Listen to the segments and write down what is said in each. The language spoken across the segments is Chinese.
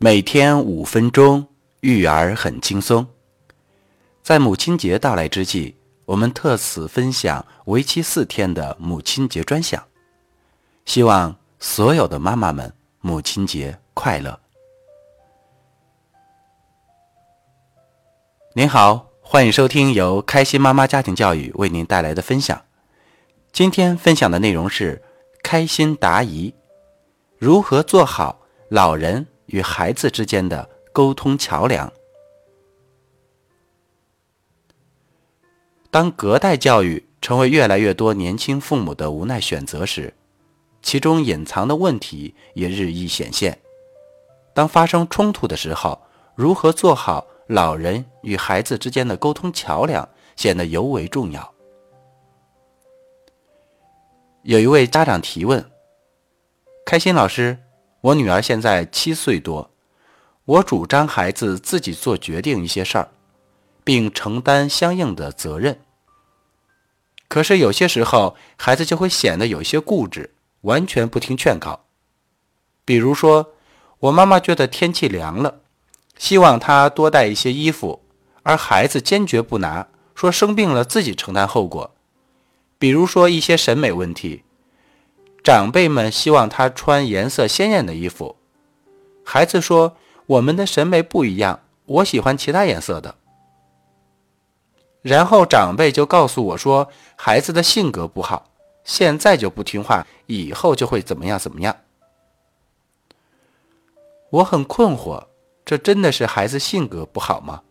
每天五分钟，育儿很轻松。在母亲节到来之际，我们特此分享为期四天的母亲节专享。希望所有的妈妈们母亲节快乐！您好，欢迎收听由开心妈妈家庭教育为您带来的分享。今天分享的内容是开心答疑：如何做好老人？与孩子之间的沟通桥梁。当隔代教育成为越来越多年轻父母的无奈选择时，其中隐藏的问题也日益显现。当发生冲突的时候，如何做好老人与孩子之间的沟通桥梁，显得尤为重要。有一位家长提问：“开心老师。”我女儿现在七岁多，我主张孩子自己做决定一些事儿，并承担相应的责任。可是有些时候，孩子就会显得有些固执，完全不听劝告。比如说，我妈妈觉得天气凉了，希望她多带一些衣服，而孩子坚决不拿，说生病了自己承担后果。比如说一些审美问题。长辈们希望他穿颜色鲜艳的衣服，孩子说：“我们的审美不一样，我喜欢其他颜色的。”然后长辈就告诉我说：“孩子的性格不好，现在就不听话，以后就会怎么样怎么样。”我很困惑，这真的是孩子性格不好吗？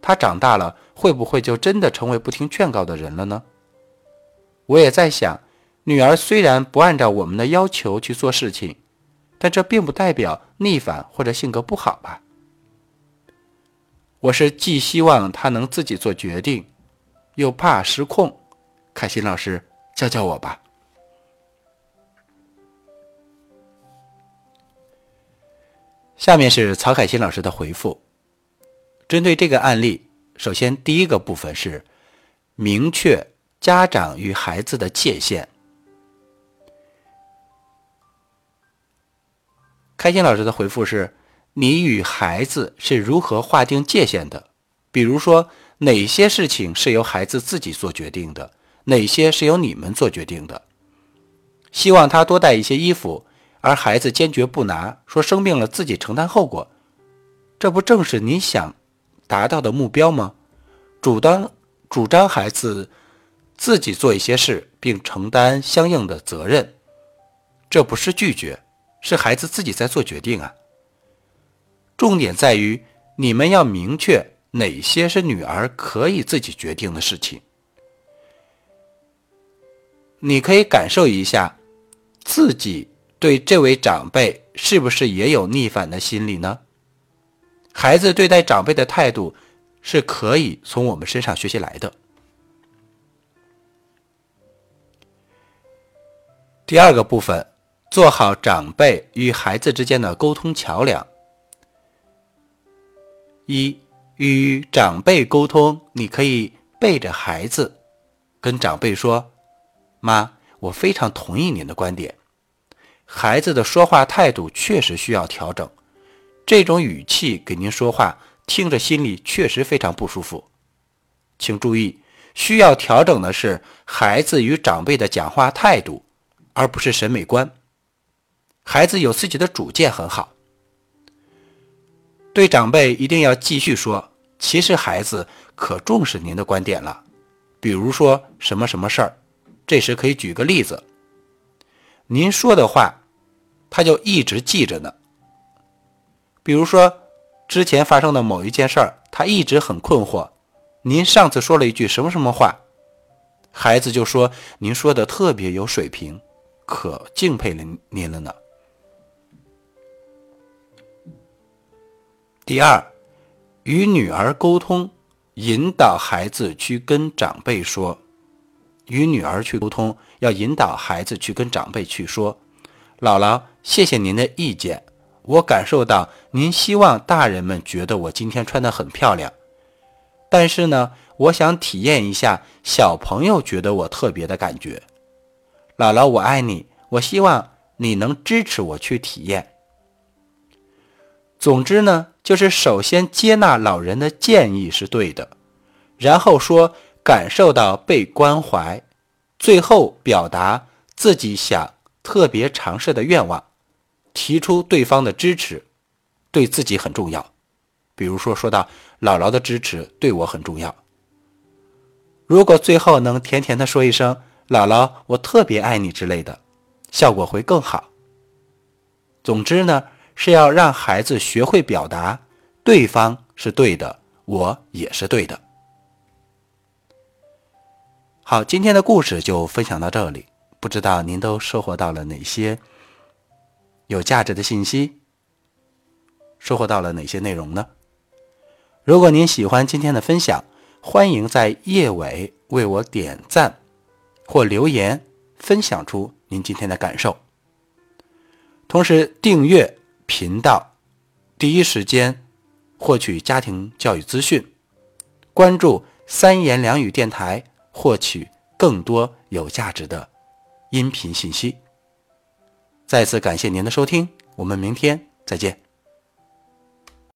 他长大了会不会就真的成为不听劝告的人了呢？我也在想。女儿虽然不按照我们的要求去做事情，但这并不代表逆反或者性格不好吧？我是既希望她能自己做决定，又怕失控。凯欣老师教教我吧。下面是曹凯欣老师的回复。针对这个案例，首先第一个部分是明确家长与孩子的界限。开心老师的回复是：你与孩子是如何划定界限的？比如说，哪些事情是由孩子自己做决定的，哪些是由你们做决定的？希望他多带一些衣服，而孩子坚决不拿，说生病了自己承担后果，这不正是你想达到的目标吗？主张主张孩子自己做一些事，并承担相应的责任，这不是拒绝。是孩子自己在做决定啊。重点在于你们要明确哪些是女儿可以自己决定的事情。你可以感受一下，自己对这位长辈是不是也有逆反的心理呢？孩子对待长辈的态度是可以从我们身上学习来的。第二个部分。做好长辈与孩子之间的沟通桥梁。一与长辈沟通，你可以背着孩子跟长辈说：“妈，我非常同意您的观点。孩子的说话态度确实需要调整，这种语气给您说话，听着心里确实非常不舒服。请注意，需要调整的是孩子与长辈的讲话态度，而不是审美观。”孩子有自己的主见很好，对长辈一定要继续说。其实孩子可重视您的观点了，比如说什么什么事儿，这时可以举个例子。您说的话，他就一直记着呢。比如说之前发生的某一件事儿，他一直很困惑。您上次说了一句什么什么话，孩子就说您说的特别有水平，可敬佩您您了呢。第二，与女儿沟通，引导孩子去跟长辈说。与女儿去沟通，要引导孩子去跟长辈去说：“姥姥，谢谢您的意见，我感受到您希望大人们觉得我今天穿的很漂亮，但是呢，我想体验一下小朋友觉得我特别的感觉。姥姥，我爱你，我希望你能支持我去体验。”总之呢，就是首先接纳老人的建议是对的，然后说感受到被关怀，最后表达自己想特别尝试的愿望，提出对方的支持，对自己很重要。比如说，说到姥姥的支持对我很重要。如果最后能甜甜的说一声“姥姥，我特别爱你”之类的，效果会更好。总之呢。是要让孩子学会表达，对方是对的，我也是对的。好，今天的故事就分享到这里，不知道您都收获到了哪些有价值的信息，收获到了哪些内容呢？如果您喜欢今天的分享，欢迎在页尾为我点赞或留言，分享出您今天的感受，同时订阅。频道，第一时间获取家庭教育资讯，关注三言两语电台，获取更多有价值的音频信息。再次感谢您的收听，我们明天再见。